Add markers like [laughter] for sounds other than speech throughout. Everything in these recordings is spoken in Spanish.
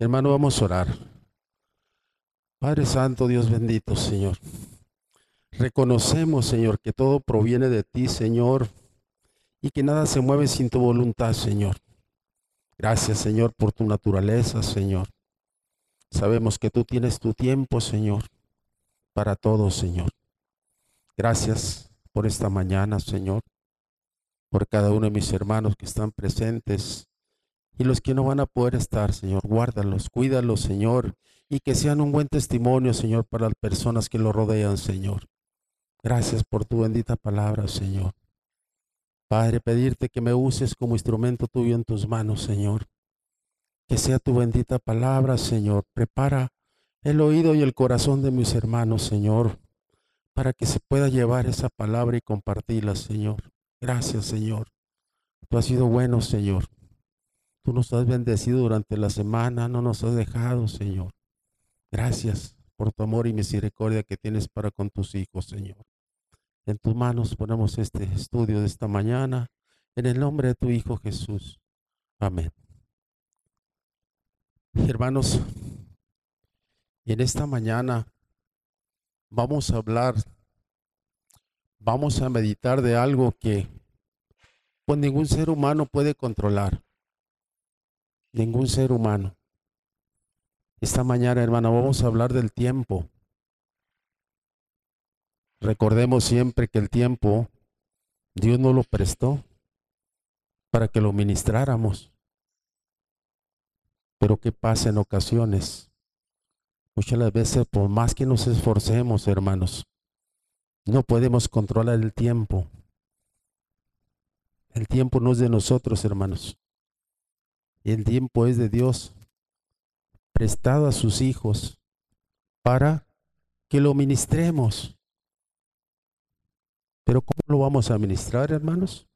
Hermano, vamos a orar. Padre Santo, Dios bendito, Señor. Reconocemos, Señor, que todo proviene de ti, Señor, y que nada se mueve sin tu voluntad, Señor. Gracias, Señor, por tu naturaleza, Señor. Sabemos que tú tienes tu tiempo, Señor, para todo, Señor. Gracias por esta mañana, Señor, por cada uno de mis hermanos que están presentes y los que no van a poder estar, Señor. Guárdalos, cuídalos, Señor, y que sean un buen testimonio, Señor, para las personas que lo rodean, Señor. Gracias por tu bendita palabra, Señor. Padre, pedirte que me uses como instrumento tuyo en tus manos, Señor. Que sea tu bendita palabra, Señor. Prepara el oído y el corazón de mis hermanos, Señor, para que se pueda llevar esa palabra y compartirla, Señor. Gracias, Señor. Tú has sido bueno, Señor. Tú nos has bendecido durante la semana, no nos has dejado, Señor. Gracias por tu amor y misericordia que tienes para con tus hijos, Señor. En tus manos ponemos este estudio de esta mañana, en el nombre de tu Hijo Jesús. Amén. Hermanos, en esta mañana vamos a hablar, vamos a meditar de algo que pues ningún ser humano puede controlar. Ningún ser humano. Esta mañana, hermano, vamos a hablar del tiempo. Recordemos siempre que el tiempo Dios nos lo prestó para que lo ministráramos. Pero ¿qué pasa en ocasiones? Muchas veces, por más que nos esforcemos, hermanos, no podemos controlar el tiempo. El tiempo no es de nosotros, hermanos. El tiempo es de Dios, prestado a sus hijos para que lo ministremos. Pero ¿cómo lo vamos a administrar, hermanos?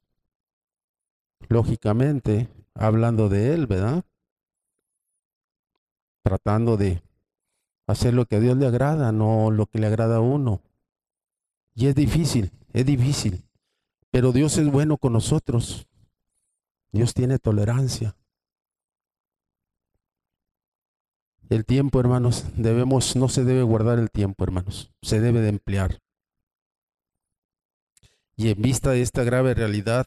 Lógicamente, hablando de Él, ¿verdad? Tratando de hacer lo que a Dios le agrada, no lo que le agrada a uno. Y es difícil, es difícil. Pero Dios es bueno con nosotros. Dios tiene tolerancia. El tiempo, hermanos, debemos, no se debe guardar el tiempo, hermanos. Se debe de emplear. Y en vista de esta grave realidad,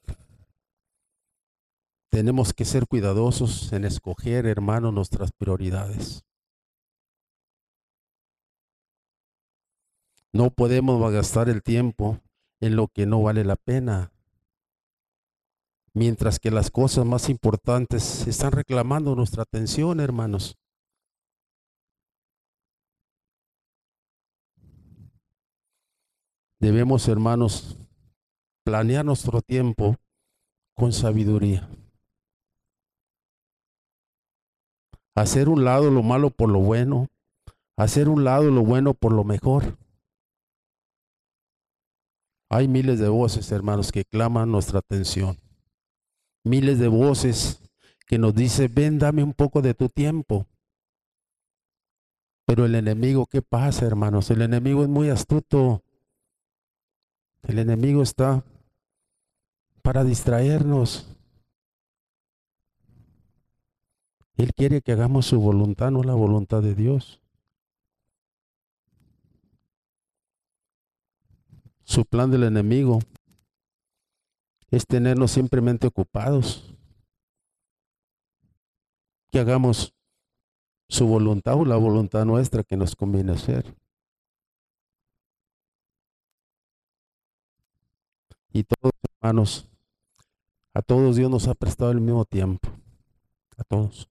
tenemos que ser cuidadosos en escoger, hermano, nuestras prioridades. No podemos gastar el tiempo en lo que no vale la pena, mientras que las cosas más importantes están reclamando nuestra atención, hermanos. Debemos, hermanos, planear nuestro tiempo con sabiduría. Hacer un lado lo malo por lo bueno, hacer un lado lo bueno por lo mejor. Hay miles de voces, hermanos, que claman nuestra atención. Miles de voces que nos dicen, ven, dame un poco de tu tiempo. Pero el enemigo, ¿qué pasa, hermanos? El enemigo es muy astuto. El enemigo está para distraernos. Él quiere que hagamos su voluntad, no la voluntad de Dios. Su plan del enemigo es tenernos simplemente ocupados. Que hagamos su voluntad o la voluntad nuestra que nos conviene hacer. Y todos, hermanos, a todos Dios nos ha prestado el mismo tiempo. A todos.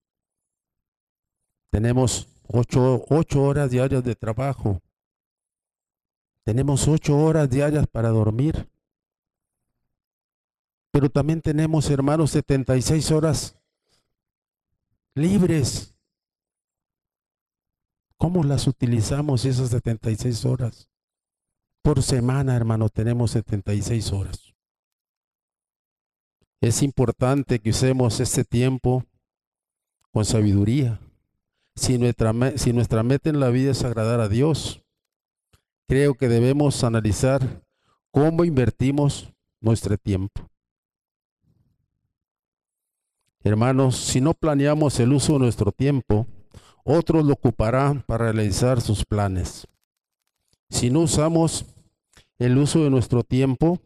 Tenemos ocho, ocho horas diarias de trabajo. Tenemos ocho horas diarias para dormir. Pero también tenemos, hermanos, 76 horas libres. ¿Cómo las utilizamos esas 76 horas? Por semana, hermano, tenemos 76 horas. Es importante que usemos este tiempo con sabiduría. Si nuestra, si nuestra meta en la vida es agradar a Dios, creo que debemos analizar cómo invertimos nuestro tiempo. Hermanos, si no planeamos el uso de nuestro tiempo, otros lo ocuparán para realizar sus planes. Si no usamos el uso de nuestro tiempo,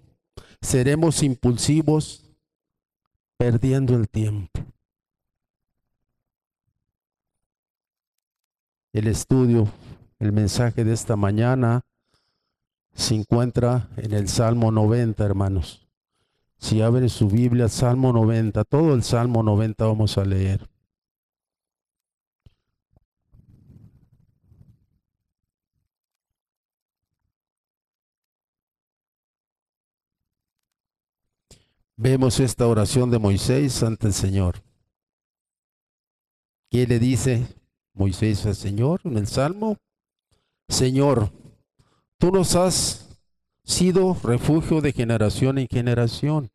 seremos impulsivos perdiendo el tiempo. El estudio, el mensaje de esta mañana se encuentra en el Salmo 90, hermanos. Si abren su Biblia, Salmo 90, todo el Salmo 90 vamos a leer. Vemos esta oración de Moisés ante el Señor. ¿Qué le dice Moisés al Señor en el Salmo? Señor, tú nos has sido refugio de generación en generación.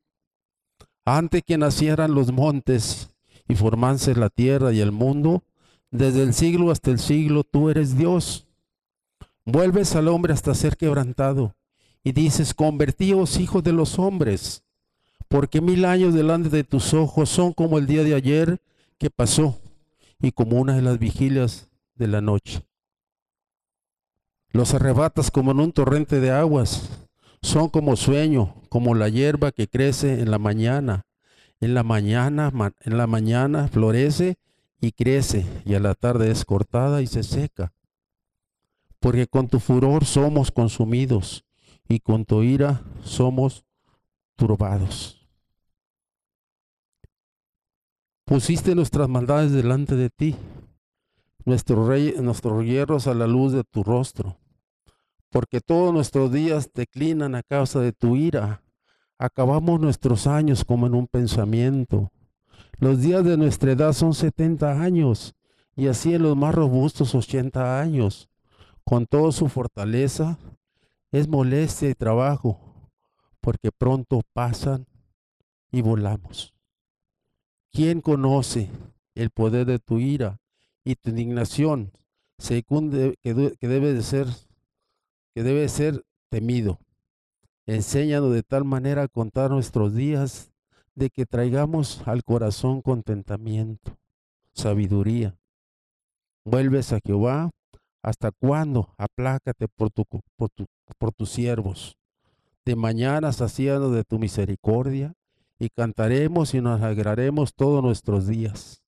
Antes que nacieran los montes y formanse la tierra y el mundo, desde el siglo hasta el siglo tú eres Dios. Vuelves al hombre hasta ser quebrantado y dices, convertíos hijos de los hombres, porque mil años delante de tus ojos son como el día de ayer que pasó y como una de las vigilias de la noche. Los arrebatas como en un torrente de aguas son como sueño, como la hierba que crece en la mañana. En la mañana, en la mañana florece y crece, y a la tarde es cortada y se seca. Porque con tu furor somos consumidos, y con tu ira somos turbados. Pusiste nuestras maldades delante de ti, nuestros, rey, nuestros hierros a la luz de tu rostro porque todos nuestros días declinan a causa de tu ira. Acabamos nuestros años como en un pensamiento. Los días de nuestra edad son 70 años y así en los más robustos 80 años. Con toda su fortaleza es molestia y trabajo, porque pronto pasan y volamos. ¿Quién conoce el poder de tu ira y tu indignación, según que debe de ser que debe ser temido. Enséñanos de tal manera a contar nuestros días de que traigamos al corazón contentamiento, sabiduría. Vuelves a Jehová, ¿hasta cuándo? Aplácate por, por, por tus siervos. De mañana sacianos de tu misericordia y cantaremos y nos alegraremos todos nuestros días.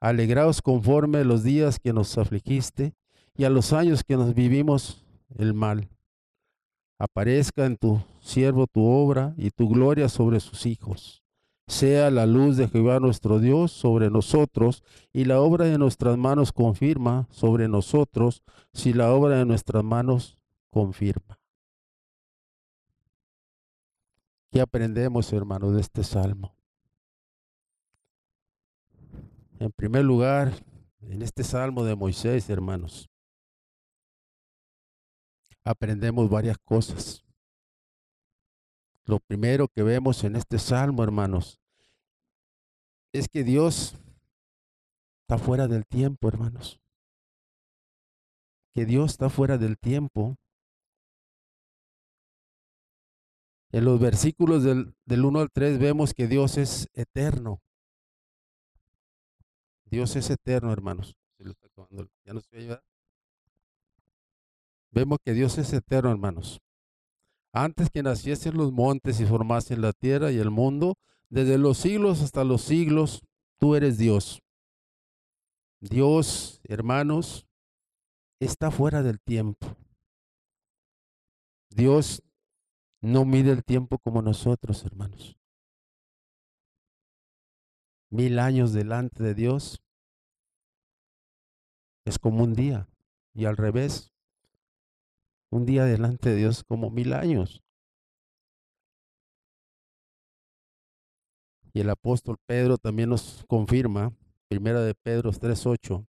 Alegraos conforme los días que nos afligiste y a los años que nos vivimos el mal. Aparezca en tu siervo tu obra y tu gloria sobre sus hijos. Sea la luz de Jehová nuestro Dios sobre nosotros y la obra de nuestras manos confirma sobre nosotros si la obra de nuestras manos confirma. ¿Qué aprendemos, hermanos, de este salmo? En primer lugar, en este salmo de Moisés, hermanos, aprendemos varias cosas. Lo primero que vemos en este salmo, hermanos, es que Dios está fuera del tiempo, hermanos. Que Dios está fuera del tiempo. En los versículos del, 1 al 3 vemos que Dios es eterno. Dios es eterno, hermanos. Ya no se Vemos que Dios es eterno, hermanos. Antes que naciesen los montes y formasen la tierra y el mundo, desde los siglos hasta los siglos, tú eres Dios. Dios, hermanos, está fuera del tiempo. Dios no mide el tiempo como nosotros, hermanos. Mil años delante de Dios es como un día y al revés un día delante de Dios como mil años. Y el apóstol Pedro también nos confirma, primera de Pedro 3.8,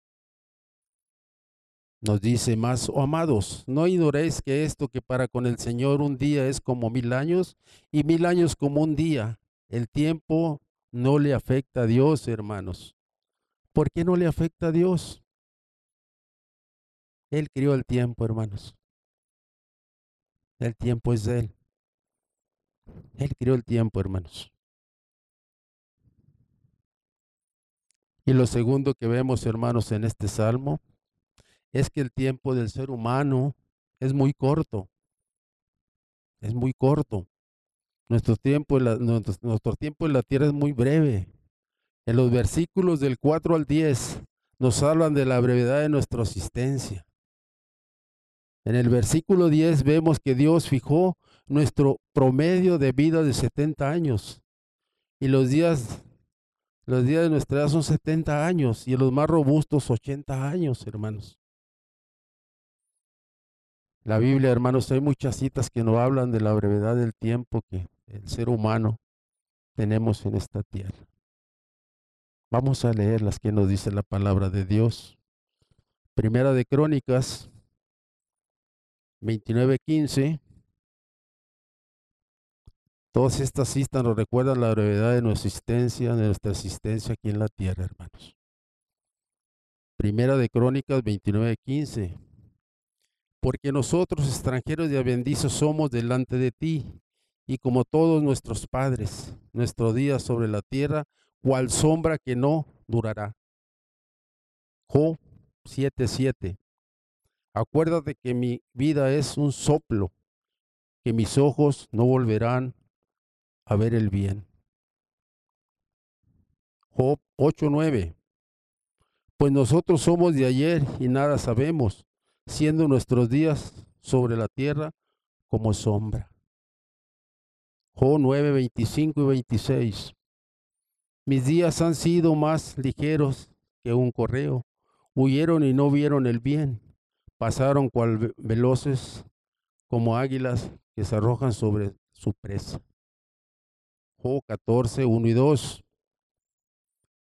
nos dice más, oh amados, no ignoréis que esto que para con el Señor un día es como mil años y mil años como un día. El tiempo no le afecta a Dios, hermanos. ¿Por qué no le afecta a Dios? Él crió el tiempo, hermanos. El tiempo es de Él. Él creó el tiempo, hermanos. Y lo segundo que vemos, hermanos, en este salmo es que el tiempo del ser humano es muy corto. Es muy corto. Nuestro tiempo, en la, tierra es muy breve. En los versículos del 4 al 10 nos hablan de la brevedad de nuestra existencia. En el versículo 10 vemos que Dios fijó nuestro promedio de vida de 70 años. Y los días, los días de nuestra edad son 70 años y los más robustos 80 años, hermanos. La Biblia, hermanos, hay muchas citas que nos hablan de la brevedad del tiempo que el ser humano tenemos en esta tierra. Vamos a leer las que nos dice la palabra de Dios. Primera de Crónicas 29:15. Todas estas citas nos recuerdan la brevedad de nuestra existencia, de nuestra existencia aquí en la tierra, hermanos. Primera de Crónicas 29:15. Porque nosotros extranjeros y avendizos somos delante de ti, y como todos nuestros padres, nuestro día sobre la tierra, cual sombra que no durará. Job 7:7. Acuérdate que mi vida es un soplo, que mis ojos no volverán a ver el bien. Job 8:9. Pues nosotros somos de ayer y nada sabemos, siendo nuestros días sobre la tierra como sombra. Job 9, 25 y 26. Mis días han sido más ligeros que un correo. Huyeron y no vieron el bien. Pasaron cual veloces como águilas que se arrojan sobre su presa. Job 14, 1 y 2.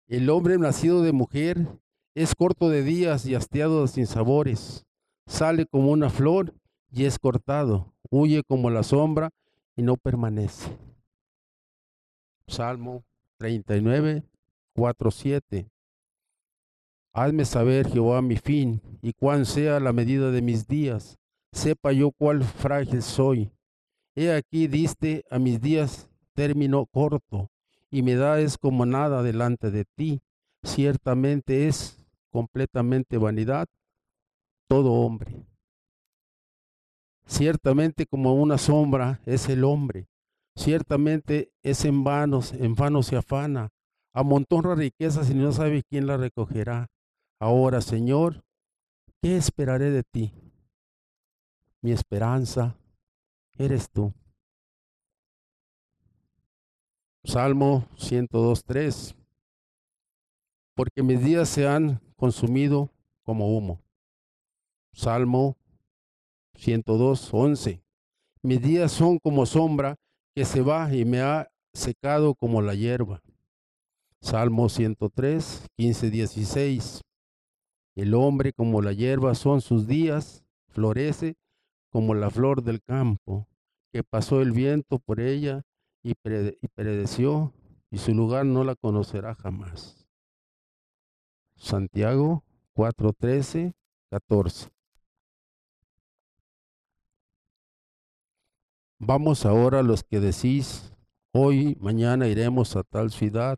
El hombre nacido de mujer es corto de días y hastiado sin sabores. Sale como una flor y es cortado. Huye como la sombra y no permanece. Salmo 39, 4, 7. Hazme saber, Jehová, mi fin y cuán sea la medida de mis días. Sepa yo cuál frágil soy. He aquí diste a mis días término corto y mi edad es como nada delante de ti. Ciertamente es completamente vanidad todo hombre. Ciertamente como una sombra es el hombre. Ciertamente es en vanos, en vano se afana. Amontona riquezas y no sabe quién la recogerá. Ahora, Señor, ¿qué esperaré de ti? Mi esperanza eres tú. Salmo 102.3. Porque mis días se han consumido como humo. Salmo 102.11. Mis días son como sombra que se va y me ha secado como la hierba. Salmo 103, 15, 16. El hombre como la hierba son sus días, florece como la flor del campo, que pasó el viento por ella y, pereció, y su lugar no la conocerá jamás. Santiago 4, 13, 14. Vamos ahora los que decís, hoy, mañana iremos a tal ciudad,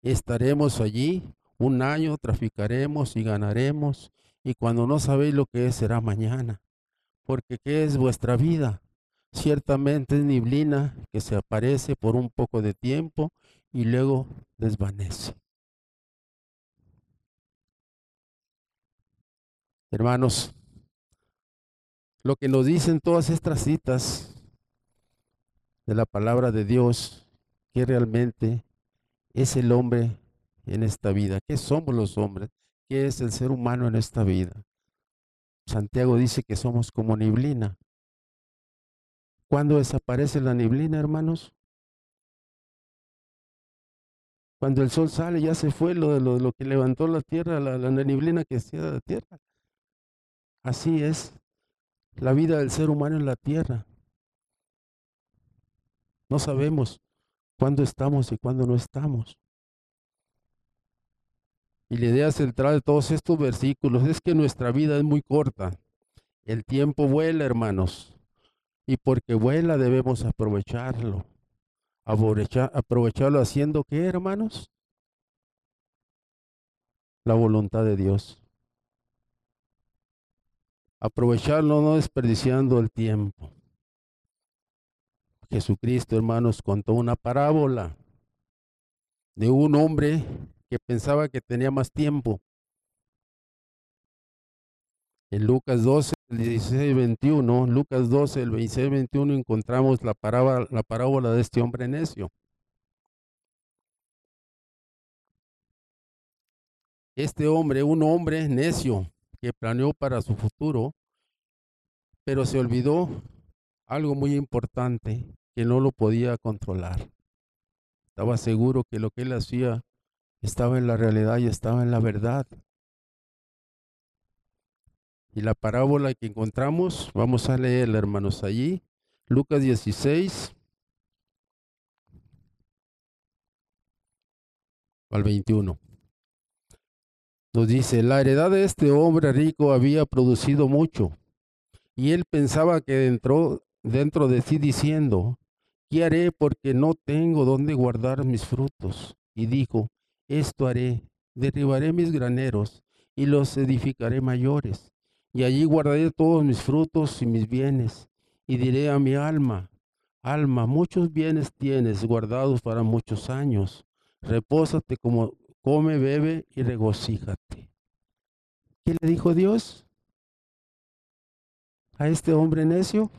estaremos allí un año, traficaremos y ganaremos, y cuando no sabéis lo que es, será mañana. Porque ¿qué es vuestra vida? Ciertamente es niblina que se aparece por un poco de tiempo y luego desvanece. Hermanos, lo que nos dicen todas estas citas de la palabra de Dios, que realmente es el hombre en esta vida, qué somos los hombres, qué es el ser humano en esta vida. Santiago dice que somos como neblina. ¿Cuándo desaparece la neblina, hermanos? Cuando el sol sale, ya se fue lo de lo, que levantó la tierra, la, la neblina que hacía la tierra. Así es la vida del ser humano en la tierra. No sabemos cuándo estamos y cuándo no estamos. Y la idea central de todos estos versículos es que nuestra vida es muy corta. El tiempo vuela, hermanos. Y porque vuela debemos aprovecharlo. aprovecharlo haciendo qué, hermanos? la voluntad de Dios. Aprovecharlo no desperdiciando el tiempo. Jesucristo, hermanos, contó una parábola de un hombre que pensaba que tenía más tiempo. En Lucas 12, el 16 21, Lucas 12, el 26 21, encontramos la parábola, la parábola de este hombre necio. Este hombre, un hombre necio que planeó para su futuro, pero se olvidó algo muy importante que no lo podía controlar. Estaba seguro que lo que él hacía estaba en la realidad y estaba en la verdad. Y la parábola que encontramos, vamos a leerla, hermanos, allí, Lucas 16 al 21. Nos dice, la heredad de este hombre rico había producido mucho y él pensaba que entró dentro de sí diciendo, ¿qué haré porque no tengo dónde guardar mis frutos? Y dijo, esto haré, derribaré mis graneros y los edificaré mayores, y allí guardaré todos mis frutos y mis bienes, y diré a mi alma, alma, muchos bienes tienes guardados para muchos años, repósate como come, bebe y regocíjate. ¿Qué le dijo Dios? a este hombre necio?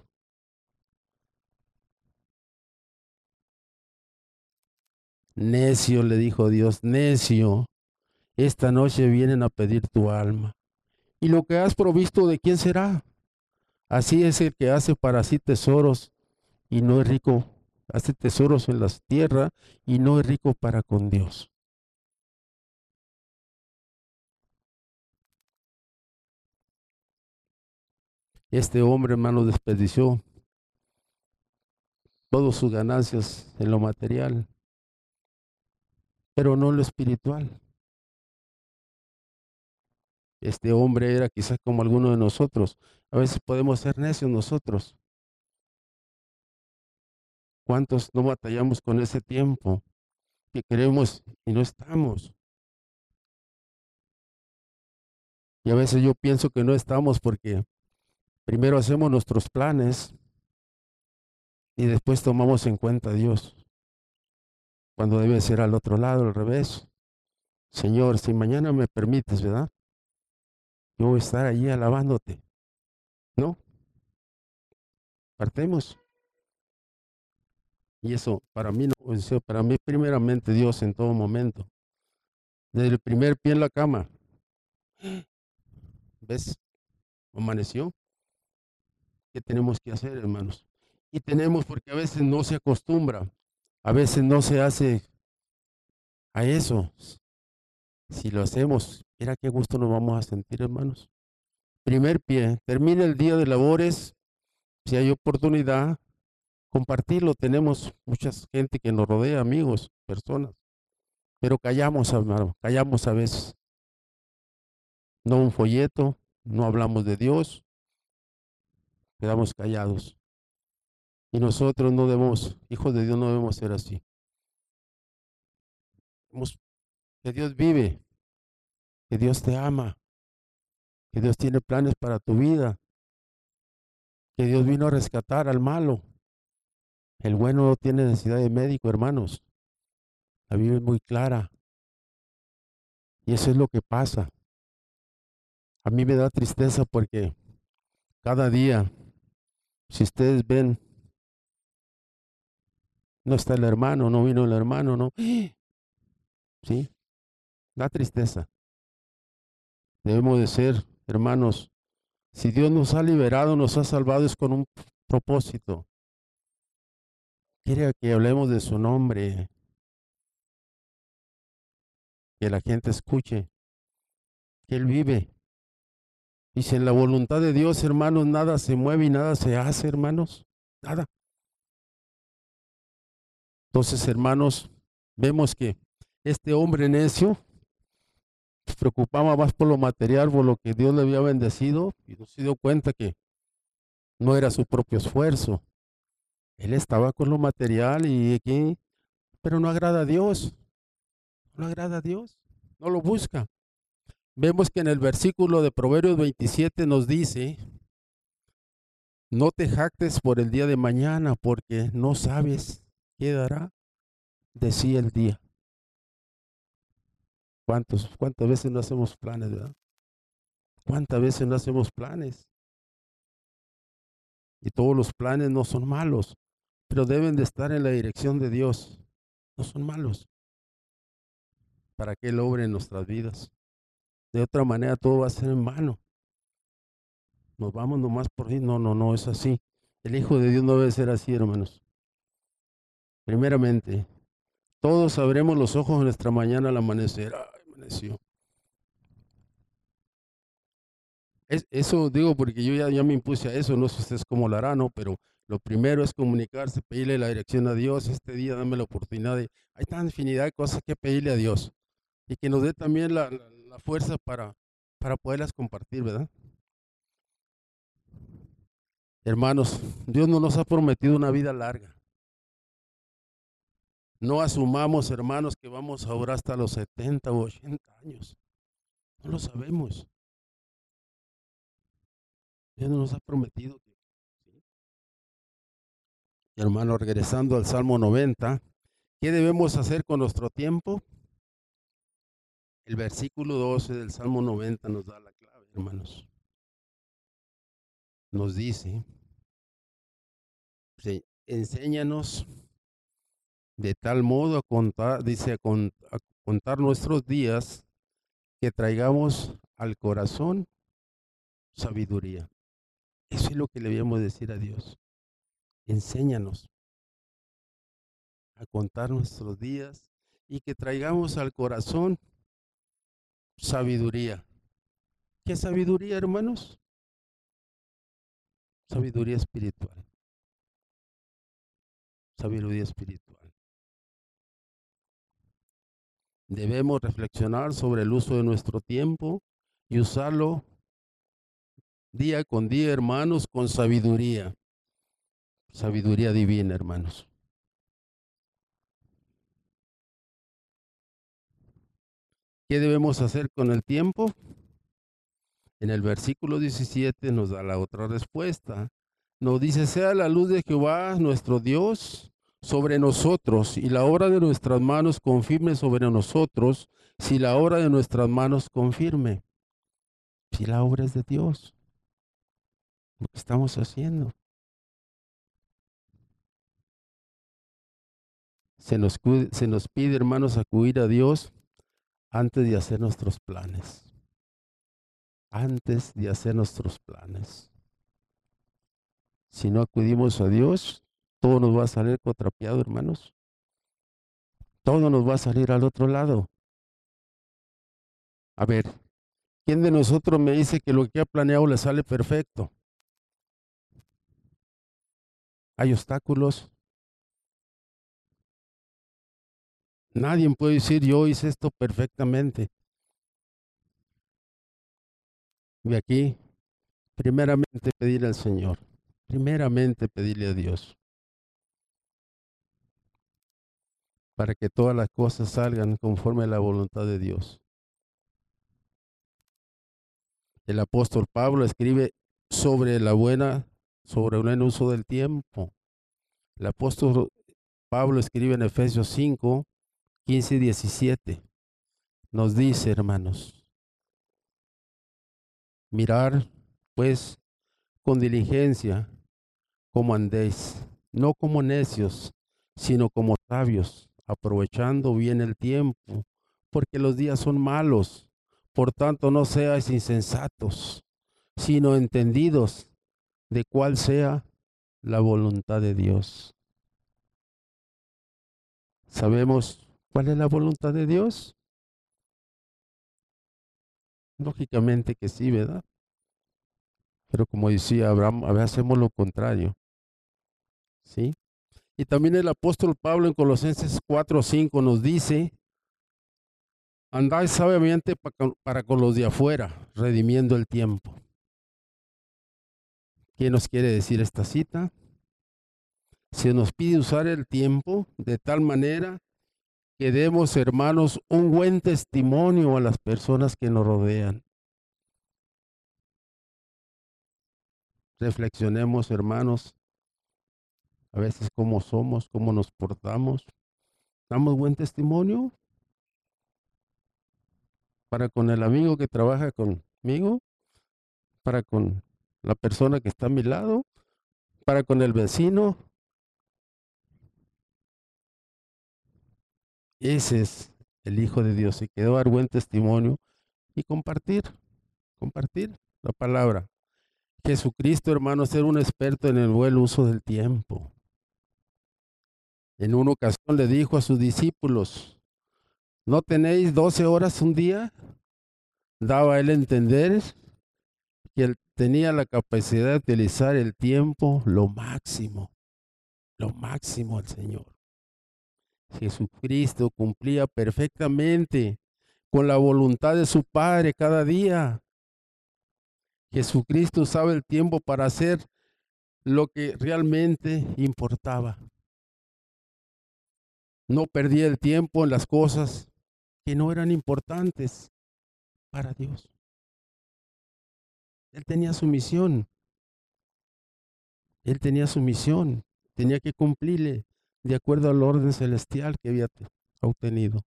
Necio, le dijo Dios, necio, esta noche vienen a pedir tu alma. ¿Y lo que has provisto de quién será? Así es el que hace para sí tesoros y no es rico, hace tesoros en las tierras y no es rico para con Dios. Este hombre, hermano, desperdició todas sus ganancias en lo material, pero no lo espiritual. Este hombre era quizás como alguno de nosotros. A veces podemos ser necios nosotros. ¿Cuántos no batallamos con ese tiempo que queremos y no estamos? Y a veces yo pienso que no estamos porque Primero hacemos nuestros planes y después tomamos en cuenta a Dios. Cuando debe ser al otro lado, al revés. Señor, si mañana me permites, ¿verdad? Yo voy a estar allí alabándote. ¿No? Partemos. Y eso para mí, no, para mí primeramente Dios en todo momento. Desde el primer pie en la cama. ¿Ves? Amaneció. ¿Qué tenemos que hacer, hermanos? Y tenemos porque a veces no se acostumbra, a veces no se hace a eso. Si lo hacemos, mira qué gusto nos vamos a sentir, hermanos. Primer pie, termina el día de labores, si hay oportunidad, compartirlo. Tenemos mucha gente que nos rodea, amigos, personas, pero callamos, hermano, callamos a veces. No un folleto, no hablamos de Dios, quedamos callados. Y nosotros no debemos, hijos de Dios, no debemos ser así. Que Dios vive, que Dios te ama, que Dios tiene planes para tu vida, que Dios vino a rescatar al malo. El bueno no tiene necesidad de médico, hermanos. La Biblia es muy clara. Y eso es lo que pasa. A mí me da tristeza porque cada día si ustedes ven, no está el hermano, no vino el hermano, no. ¿Sí? Da tristeza. Debemos de ser, hermanos, si Dios nos ha liberado, nos ha salvado, es con un propósito. Quiere que hablemos de su nombre, que la gente escuche, que Él vive, y si en la voluntad de Dios, hermanos, nada se mueve y nada se hace, hermanos. Nada. Entonces, hermanos, vemos que este hombre necio se preocupaba más por lo material, por lo que Dios le había bendecido, y no se dio cuenta que no era su propio esfuerzo. Él estaba con lo material y aquí, pero no agrada a Dios. No agrada a Dios. No lo busca. vemos que en el versículo de Proverbios 27 nos dice, no te jactes por el día de mañana, porque no sabes qué dará de sí el día. ¿Cuántos, ¿Cuántas veces no hacemos planes, verdad? ¿Cuántas veces no hacemos planes? Y todos los planes no son malos, pero deben de estar en la dirección de Dios. No son malos. Para que Él obre en nuestras vidas. De otra manera todo va a ser en vano. Nos vamos nomás por ahí. No, no, no es así. El Hijo de Dios no debe ser así, hermanos. Primeramente, todos abremos los ojos en nuestra mañana al amanecer. Amaneció. eso digo porque yo ya, ya me impuse a eso, no sé ustedes cómo lo harán, ¿no? Pero lo primero es comunicarse, pedirle la dirección a Dios. Este día dame la oportunidad de... Hay tanta infinidad de cosas que pedirle a Dios. Y que nos dé también la, la fuerza para, para poderlas compartir, ¿verdad? Hermanos, Dios no nos ha prometido una vida larga. No asumamos, hermanos, que vamos a orar hasta los 70 o 80 años. No lo sabemos. Dios no nos ha prometido. Hermano, regresando al Salmo 90, ¿qué debemos hacer con nuestro tiempo? El versículo 12 del Salmo 90 nos da la clave, hermanos. Nos dice, enséñanos de tal modo a contar, dice, a, contar nuestros días que traigamos al corazón sabiduría. Eso es lo que le debemos decir a Dios. Enséñanos a contar nuestros días y que traigamos al corazón sabiduría. ¿Qué sabiduría, hermanos? Sabiduría espiritual. Sabiduría espiritual. Debemos reflexionar sobre el uso de nuestro tiempo y usarlo día con día, hermanos, con sabiduría. Sabiduría divina, hermanos. ¿Qué debemos hacer con el tiempo? En el versículo 17 nos da la otra respuesta. Nos dice, sea la luz de Jehová nuestro Dios sobre nosotros y la obra de nuestras manos confirme sobre nosotros, si la obra de nuestras manos confirme. Si la obra es de Dios, lo que estamos haciendo. Se nos, se nos pide, hermanos, acudir a Dios antes de hacer nuestros planes. Antes de hacer nuestros planes. Si no acudimos a Dios, todo nos va a salir contrapiado, hermanos. Todo nos va a salir al otro lado. A ver, ¿quién de nosotros me dice que lo que ha planeado le sale perfecto? Hay obstáculos, Nadie puede decir, yo hice esto perfectamente. Y aquí, primeramente pedirle al Señor, primeramente pedirle a Dios, para que todas las cosas salgan conforme a la voluntad de Dios. El apóstol Pablo escribe sobre la buena, sobre el buen uso del tiempo. El apóstol Pablo escribe en Efesios 5, 15 y 17 nos dice, hermanos, mirar pues con diligencia como andéis, no como necios, sino como sabios, aprovechando bien el tiempo, porque los días son malos. Por tanto, no seáis insensatos, sino entendidos de cuál sea la voluntad de Dios. Sabemos ¿Cuál es la voluntad de Dios? Lógicamente que sí, ¿verdad? Pero como decía Abraham, a veces hacemos lo contrario. ¿Sí? Y también el apóstol Pablo en Colosenses 4 5 nos dice, andáis sabiamente para con los de afuera, redimiendo el tiempo. ¿Qué nos quiere decir esta cita? Se nos pide usar el tiempo de tal manera que demos, hermanos, un buen testimonio a las personas que nos rodean. Reflexionemos, hermanos, a veces cómo somos, cómo nos portamos. ¿Damos buen testimonio? Para con el amigo que trabaja conmigo, para con la persona que está a mi lado, para con el vecino, Ese es el Hijo de Dios y que dar buen testimonio y compartir, compartir la palabra. Jesucristo, hermanos, era un experto en el buen uso del tiempo. En una ocasión le dijo a sus discípulos, ¿no tenéis doce horas un día? Daba él a entender que él tenía la capacidad de utilizar el tiempo lo máximo, lo máximo al Señor. Jesucristo cumplía perfectamente con la voluntad de su Padre cada día. Jesucristo usaba el tiempo para hacer lo que realmente importaba. No perdía el tiempo en las cosas que no eran importantes para Dios. Él tenía su misión. Él tenía su misión. Tenía que cumplirle de acuerdo al orden celestial que había obtenido.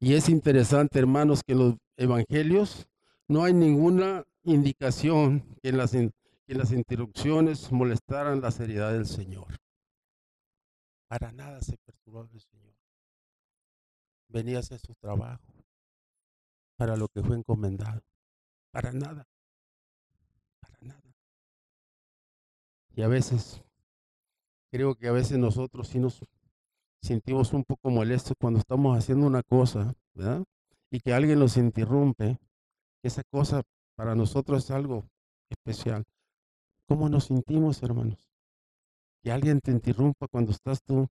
Y es interesante, hermanos, que en los evangelios no hay ninguna indicación que en las, las interrupciones molestaran la seriedad del Señor. Para nada se perturbaba el Señor. Venía a hacer su trabajo para lo que fue encomendado. Para nada. Para nada. Y a veces creo que a veces nosotros sí nos sentimos un poco molestos cuando estamos haciendo una cosa, ¿verdad? Y que alguien nos interrumpe. Esa cosa para nosotros es algo especial. ¿Cómo nos sentimos, hermanos? Que alguien te interrumpa cuando estás tú.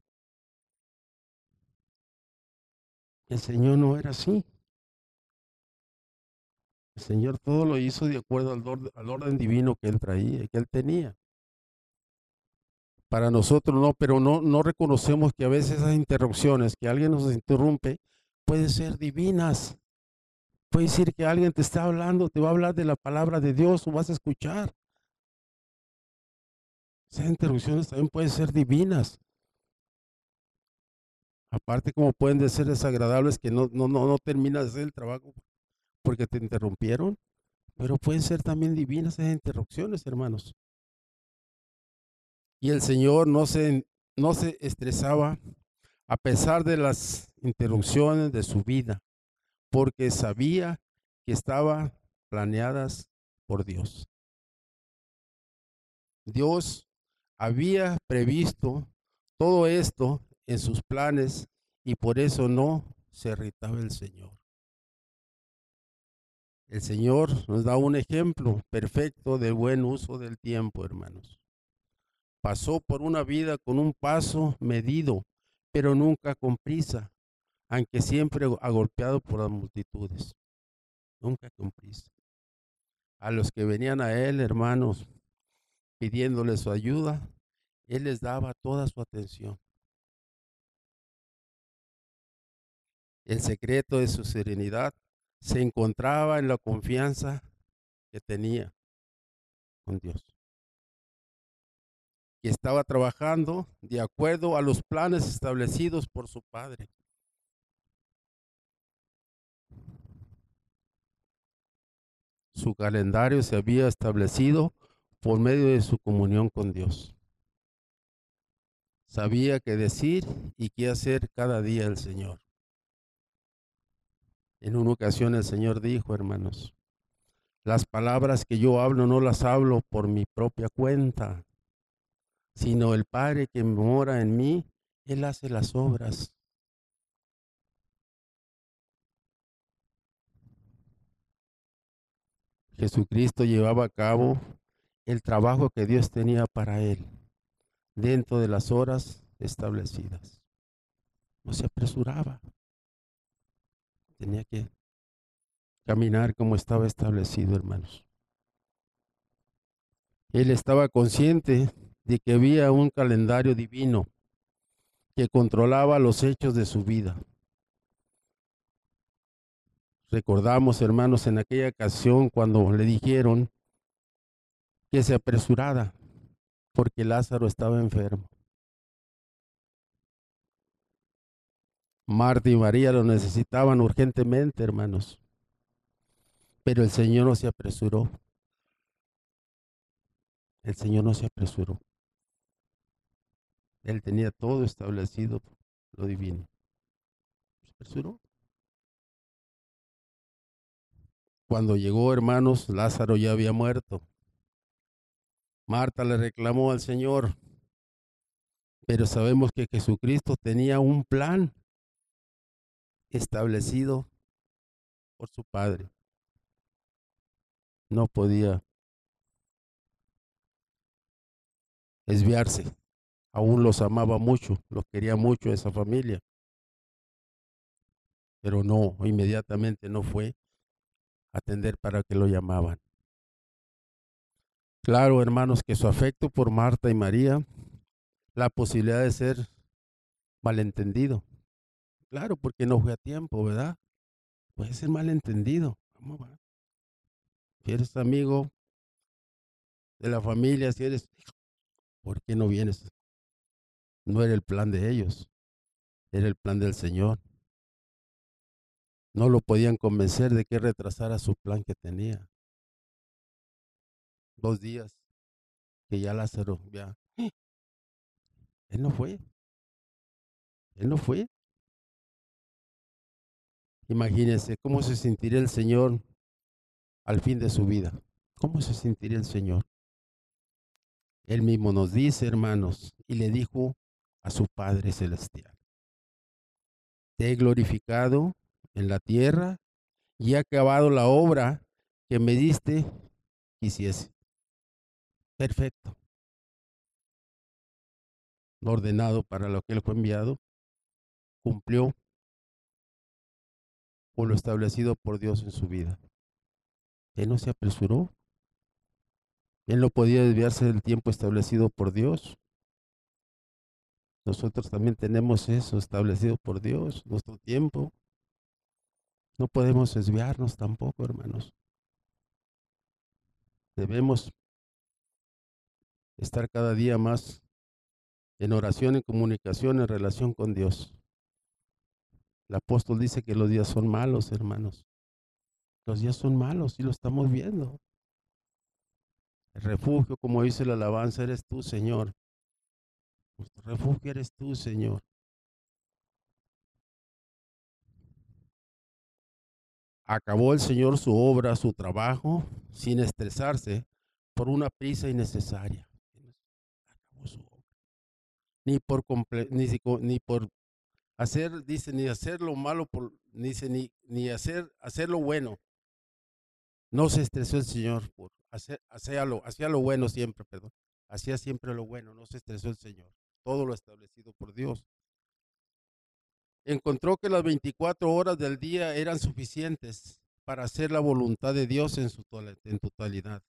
El Señor no era así. El Señor todo lo hizo de acuerdo al, orden, divino que Él traía, que Él tenía para nosotros no, pero no, no reconocemos que a veces esas interrupciones, que alguien nos interrumpe, pueden ser divinas. Puede decir que alguien te está hablando, te va a hablar de la palabra de Dios o vas a escuchar. Esas interrupciones también pueden ser divinas. Aparte como pueden ser desagradables que no, no, no, no terminas de hacer el trabajo porque te interrumpieron, pero pueden ser también divinas esas interrupciones, hermanos. Y el Señor no se, no se estresaba a pesar de las interrupciones de su vida, porque sabía que estaban planeadas por Dios. Dios había previsto todo esto en sus planes y por eso no se irritaba el Señor. El Señor nos da un ejemplo perfecto del buen uso del tiempo, hermanos. Pasó por una vida con un paso medido, pero nunca con prisa, aunque siempre agolpeado por las multitudes. Nunca con prisa. A los que venían a él, hermanos, pidiéndole su ayuda, él les daba toda su atención. El secreto de su serenidad se encontraba en la confianza que tenía con Dios y estaba trabajando de acuerdo a los planes establecidos por su padre. Su calendario se había establecido por medio de su comunión con Dios. Sabía qué decir y qué hacer cada día el Señor. En una ocasión el Señor dijo, hermanos, las palabras que yo hablo no las hablo por mi propia cuenta, sino el Padre que mora en mí, Él hace las obras. Jesucristo llevaba a cabo el trabajo que Dios tenía para Él dentro de las horas establecidas. No se apresuraba. Tenía que caminar como estaba establecido, hermanos. Él estaba consciente de que había un calendario divino que controlaba los hechos de su vida. Recordamos, hermanos, en aquella ocasión cuando le dijeron que se apresurara porque Lázaro estaba enfermo. Marta y María lo necesitaban urgentemente, hermanos. Pero el Señor no se apresuró. El Señor no se apresuró. Él tenía todo establecido, lo divino. Se apresuró. Cuando llegó, hermanos, Lázaro ya había muerto. Marta le reclamó al Señor, pero sabemos que Jesucristo tenía un plan establecido por su Padre. No podía desviarse. Aún los amaba mucho, los quería mucho esa familia. Pero no, inmediatamente no fue a atender para que lo llamaban. Claro, hermanos, que su afecto por Marta y María, la posibilidad de ser malentendido. Claro, porque no fue a tiempo, ¿verdad? Puede ser malentendido. Si eres amigo de la familia, si eres, ¿por qué no vienes? No era el plan de ellos, era el plan del Señor. No lo podían convencer de que retrasara su plan que tenía. Dos días que ya Lázaro, ya. Él no fue. Él no fue. Imagínense cómo se sentiría el Señor al fin de su vida. ¿Cómo se sentiría el Señor? Él mismo nos dice, hermanos, y le dijo a su Padre Celestial, te he glorificado en la tierra y he acabado la obra que me diste hiciese. Perfecto. Ordenado para lo que él fue enviado, cumplió o lo establecido por Dios en su vida. Él no se apresuró. Él no podía desviarse del tiempo establecido por Dios. Nosotros también tenemos eso establecido por Dios, nuestro tiempo. No podemos desviarnos tampoco, hermanos. Debemos estar cada día más en oración, en comunicación, en relación con Dios. El apóstol dice que los días son malos, hermanos. Los días son malos y lo estamos viendo. El refugio, como dice la alabanza, eres tú, Señor. Nuestro refugio eres tú, Señor. Acabó el Señor su obra, su trabajo, sin estresarse por una prisa innecesaria. Ni por, ni, ni por hacer, dice, ni hacer lo malo, por, dice, ni, ni hacer, hacer lo bueno. No se estresó el Señor por hacer, hacía lo, lo bueno siempre, perdón. Hacía siempre lo bueno, no se estresó el Señor. Todo lo establecido por Dios. Encontró que las 24 horas del día eran suficientes para hacer la voluntad de Dios en su en totalidad.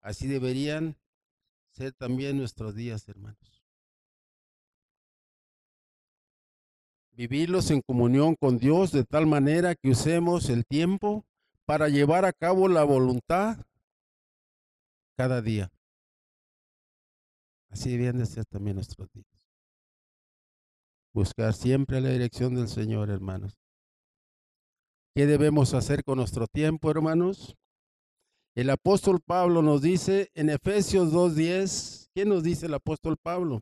Así deberían ser también nuestros días, hermanos. Vivirlos en comunión con Dios de tal manera que usemos el tiempo para llevar a cabo la voluntad cada día. Así debían de ser también nuestros días. Buscar siempre la dirección del Señor, hermanos. ¿Qué debemos hacer con nuestro tiempo, hermanos? El apóstol Pablo nos dice en Efesios 2.10, ¿qué nos dice el apóstol Pablo?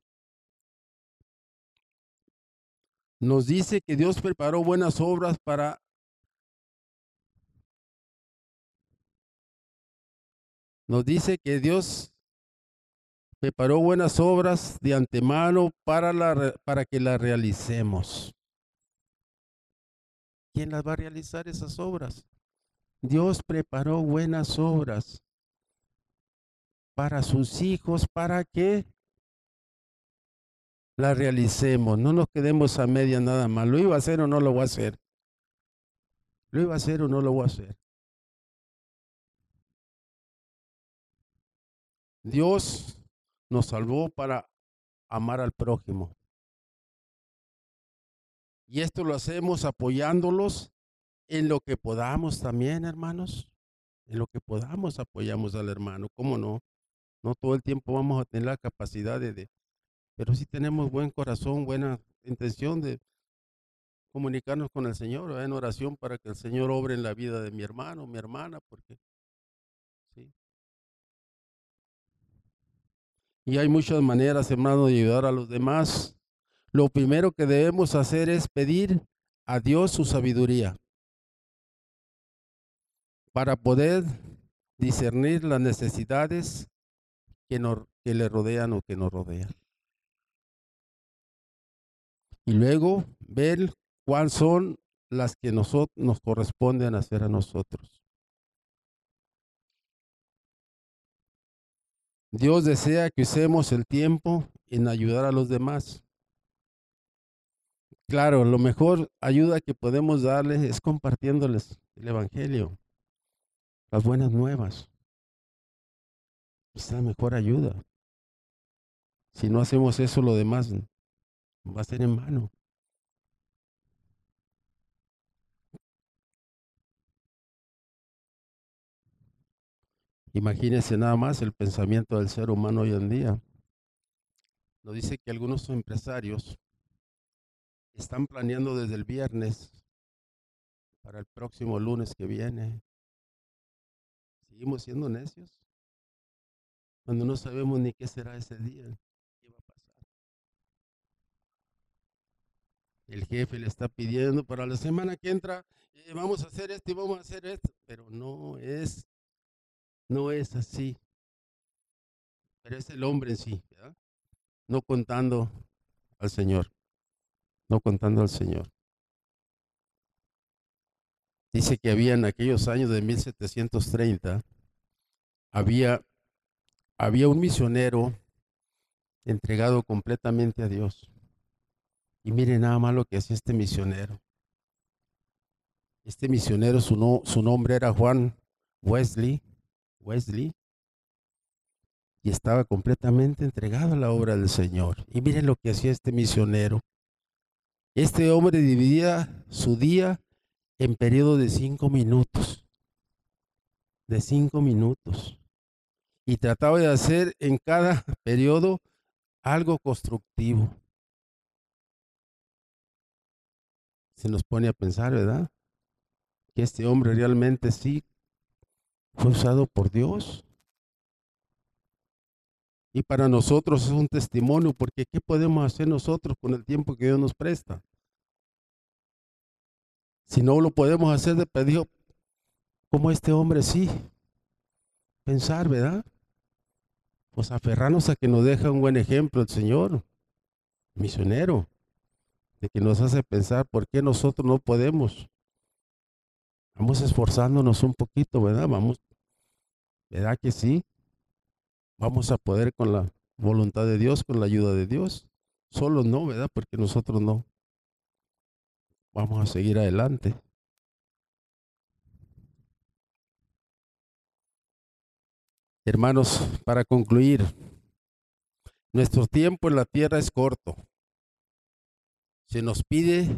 Nos dice que Dios preparó buenas obras para nos dice que Dios preparó buenas obras de antemano para, la, para que las realicemos. ¿Quién las va a realizar esas obras? Dios preparó buenas obras para sus hijos, para que la realicemos, no nos quedemos a media nada más. ¿Lo iba a hacer o no lo voy a hacer? ¿Lo iba a hacer o no lo voy a hacer? Dios nos salvó para amar al prójimo. Y esto lo hacemos apoyándolos en lo que podamos también, hermanos. En lo que podamos apoyamos al hermano, ¿cómo no? No todo el tiempo vamos a tener la capacidad de, pero si tenemos buen corazón, buena intención de comunicarnos con el Señor en oración para que el Señor obre en la vida de mi hermano, mi hermana, porque sí. Y hay muchas maneras, hermano, de ayudar a los demás. Lo primero que debemos hacer es pedir a Dios su sabiduría para poder discernir las necesidades que, que le rodean o que nos rodean. Y luego ver cuáles son las que nos corresponden hacer a nosotros. Dios desea que usemos el tiempo en ayudar a los demás. Claro, lo mejor ayuda que podemos darles es compartiéndoles el Evangelio, las buenas nuevas. Es la mejor ayuda. Si no hacemos eso, lo demás va a ser en vano. Imagínense nada más el pensamiento del ser humano hoy en día. Nos dice que algunos empresarios están planeando desde el viernes para el próximo lunes que viene. Seguimos siendo necios cuando no sabemos ni qué será ese día, qué va a pasar. El jefe le está pidiendo para la semana que entra, eh, vamos a hacer esto y vamos a hacer esto, pero no es, no es así. Pero es el hombre en sí, no contando al Señor, no contando al Señor. Dice que había en aquellos años de 1730, había había un misionero entregado completamente a Dios. Y miren nada más lo que hacía este misionero. Este misionero, su, su nombre era Juan Wesley, Wesley, y estaba completamente entregado a la obra del Señor. Y miren lo que hacía este misionero. Este hombre dividía su día en periodo de cinco minutos. De cinco minutos y trataba de hacer en cada [laughs] periodo algo constructivo. Se nos pone a pensar, ¿verdad? Que este hombre realmente sí fue usado por Dios. Y para nosotros es un testimonio, porque ¿qué podemos hacer nosotros con el tiempo que Dios nos presta? Si no lo podemos hacer de pedido, como este hombre sí. Pensar, ¿verdad? pues aferrarnos a que nos deja un buen ejemplo el Señor, misionero, de que nos hace pensar por qué nosotros no podemos. Vamos esforzándonos un poquito, ¿verdad? Vamos, ¿verdad que sí? Vamos a poder con la voluntad de Dios, con la ayuda de Dios. Solo no, ¿verdad? Porque nosotros no. Vamos a seguir adelante. Hermanos, para concluir, nuestro tiempo en la tierra es corto. Se nos pide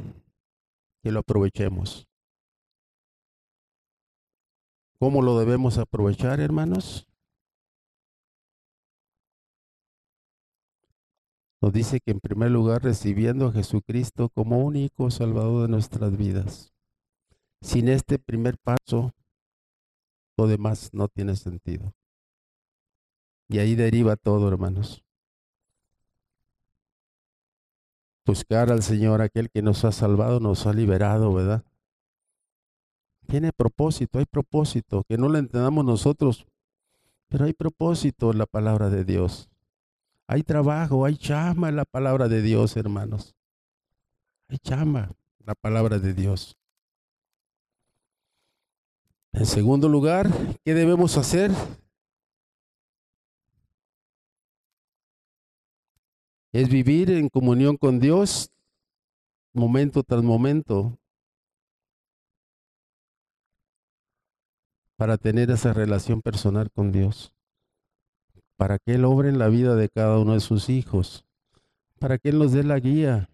que lo aprovechemos. ¿Cómo lo debemos aprovechar, hermanos? Nos dice que en primer lugar recibiendo a Jesucristo como único Salvador de nuestras vidas. Sin este primer paso, lo demás no tiene sentido. Y ahí deriva todo, hermanos. Buscar al Señor, aquel que nos ha salvado, nos ha liberado, ¿verdad? Tiene propósito, hay propósito, que no lo entendamos nosotros, pero hay propósito en la palabra de Dios. Hay trabajo, hay chama en la palabra de Dios, hermanos. Hay chama en la palabra de Dios. En segundo lugar, ¿qué debemos hacer? Es vivir en comunión con Dios momento tras momento. Para tener esa relación personal con Dios, para que Él obre en la vida de cada uno de sus hijos, para que Él nos dé la guía,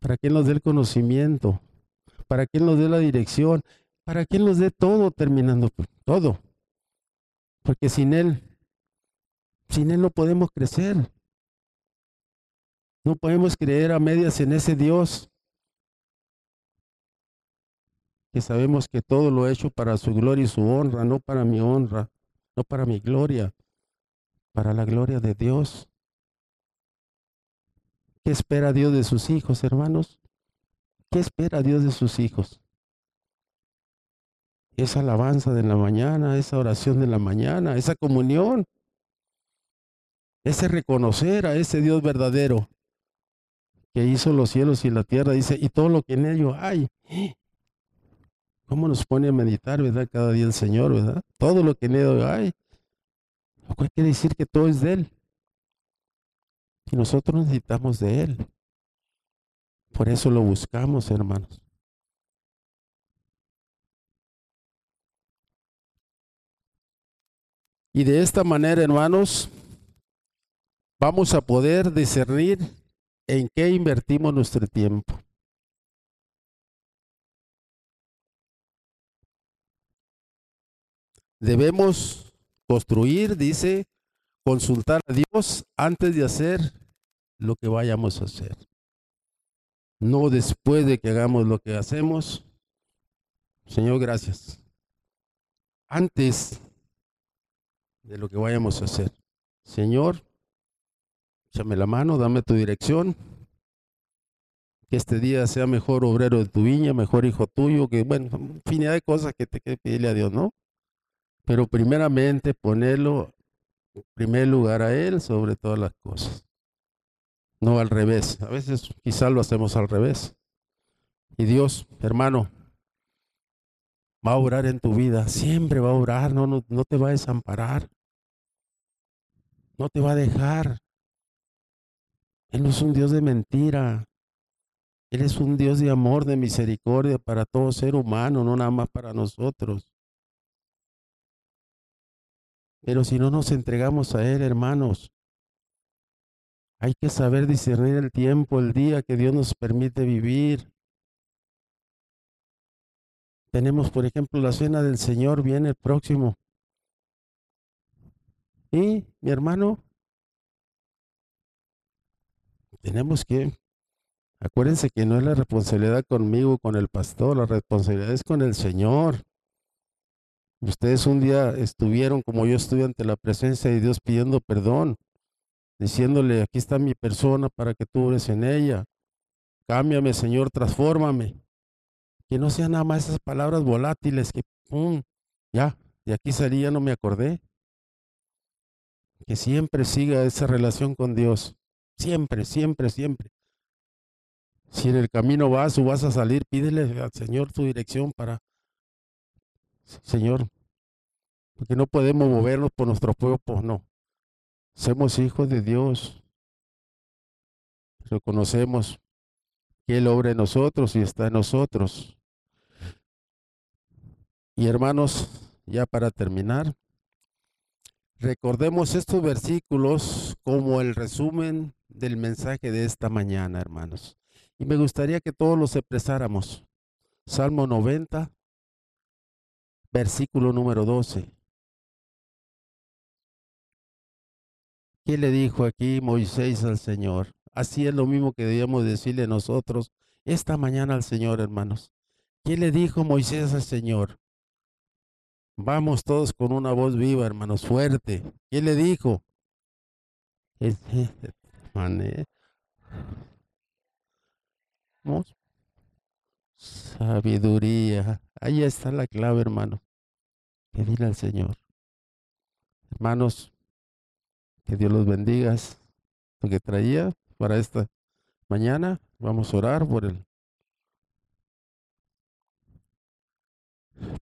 para que Él nos dé el conocimiento, para que Él nos dé la dirección, para que Él nos dé todo terminando, todo. Porque sin Él, sin Él no podemos crecer. No podemos creer a medias en ese Dios que sabemos que todo lo he hecho para su gloria y su honra, no para mi honra, no para mi gloria, para la gloria de Dios. ¿Qué espera Dios de sus hijos, hermanos? ¿Qué espera Dios de sus hijos? Esa alabanza de la mañana, esa oración de la mañana, esa comunión, ese reconocer a ese Dios verdadero que hizo los cielos y la tierra, dice, y todo lo que en ello hay. ¿Cómo nos pone a meditar, verdad? Cada día el Señor, ¿verdad? Todo lo que en ello hay. Lo cual quiere decir que todo es de Él. Y nosotros necesitamos de Él. Por eso lo buscamos, hermanos. Y de esta manera, hermanos, vamos a poder discernir en qué invertimos nuestro tiempo. Debemos construir, dice, consultar a Dios antes de hacer lo que vayamos a hacer. No después de que hagamos lo que hacemos. Señor, gracias. Antes de lo que vayamos a hacer. Señor, échame la mano, dame tu dirección. Que este día sea mejor obrero de tu viña, mejor hijo tuyo, que bueno, infinidad de cosas que te que pedirle a Dios, ¿no? Pero primeramente ponerlo en primer lugar a Él sobre todas las cosas no al revés. A veces quizás lo hacemos al revés. Y Dios, hermano, va a orar en tu vida, siempre va a orar, no, no, no te va a desamparar, no te va a dejar. Él no es un Dios de mentira, Él es un Dios de amor, de misericordia para todo ser humano, no nada más para nosotros. Pero si no nos entregamos a Él, hermanos, hay que saber discernir el tiempo, el día que Dios nos permite vivir. Tenemos, por ejemplo, la cena del Señor, viene el próximo. Y, mi hermano, tenemos que, acuérdense que no es la responsabilidad conmigo, con el pastor, la responsabilidad es con el Señor. Ustedes un día estuvieron como yo estuve ante la presencia de Dios pidiendo perdón diciéndole, aquí está mi persona para que tú eres en ella. Cámbiame, Señor, transfórmame. Que no sean nada más esas palabras volátiles que, ya, de aquí salía, no me acordé. Que siempre siga esa relación con Dios. Siempre, siempre, siempre. Si en el camino vas o vas a salir, pídele al Señor tu dirección para, Señor, porque no podemos movernos por nuestro pueblo, pues no. Somos hijos de Dios. Reconocemos que Él obra en nosotros y está en nosotros. Y hermanos, ya para terminar, recordemos estos versículos como el resumen del mensaje de esta mañana, hermanos. Y me gustaría que todos los expresáramos. Salmo 90, versículo número 12. ¿Qué le dijo aquí Moisés al Señor? Así es lo mismo que debíamos decirle nosotros esta mañana al Señor, hermanos. ¿Qué le dijo Moisés al Señor? Vamos todos con una voz viva, hermanos, fuerte. ¿Qué le dijo? Sabiduría. Ahí está la clave, hermano. Que dile al Señor. Hermanos, que Dios los bendiga. Lo que traía para esta mañana. Vamos a orar por él.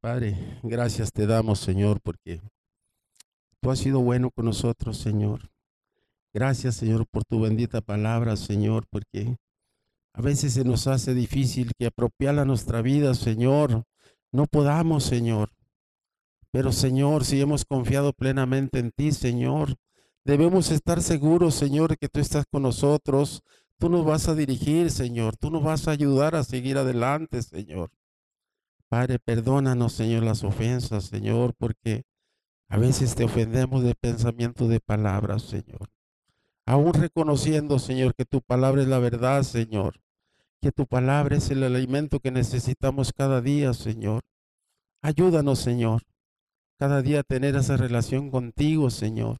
Padre, gracias te damos, Señor, porque tú has sido bueno con nosotros, Señor. Gracias, Señor, por tu bendita palabra, Señor, porque a veces se nos hace difícil que apropiar a nuestra vida, Señor. No podamos, Señor. Pero, Señor, si hemos confiado plenamente en ti, Señor, Debemos estar seguros, Señor, que tú estás con nosotros. Tú nos vas a dirigir, Señor. Tú nos vas a ayudar a seguir adelante, Señor. Padre, perdónanos, Señor, las ofensas, Señor, porque a veces te ofendemos de pensamiento, de palabras, Señor. Aún reconociendo, Señor, que tu palabra es la verdad, Señor. Que tu palabra es el alimento que necesitamos cada día, Señor. Ayúdanos, Señor, cada día a tener esa relación contigo, Señor.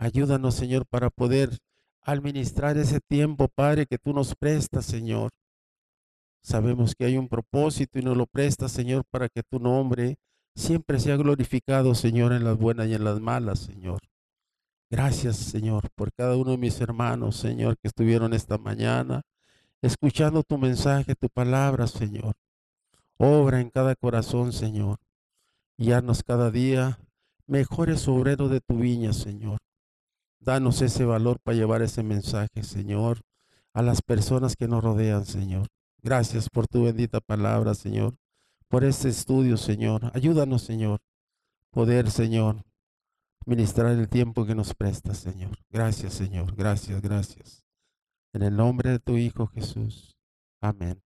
Ayúdanos, Señor, para poder administrar ese tiempo, Padre, que tú nos prestas, Señor. Sabemos que hay un propósito y nos lo prestas, Señor, para que tu nombre siempre sea glorificado, Señor, en las buenas y en las malas, Señor. Gracias, Señor, por cada uno de mis hermanos, Señor, que estuvieron esta mañana escuchando tu mensaje, tu palabra, Señor. Obra en cada corazón, Señor. Y haznos cada día mejores obreros de tu viña, Señor. Danos ese valor para llevar ese mensaje, Señor, a las personas que nos rodean, Señor. Gracias por tu bendita palabra, Señor, por este estudio, Señor. Ayúdanos, Señor, poder, Señor, ministrar el tiempo que nos presta, Señor. Gracias, Señor. Gracias, gracias. En el nombre de tu Hijo Jesús. Amén.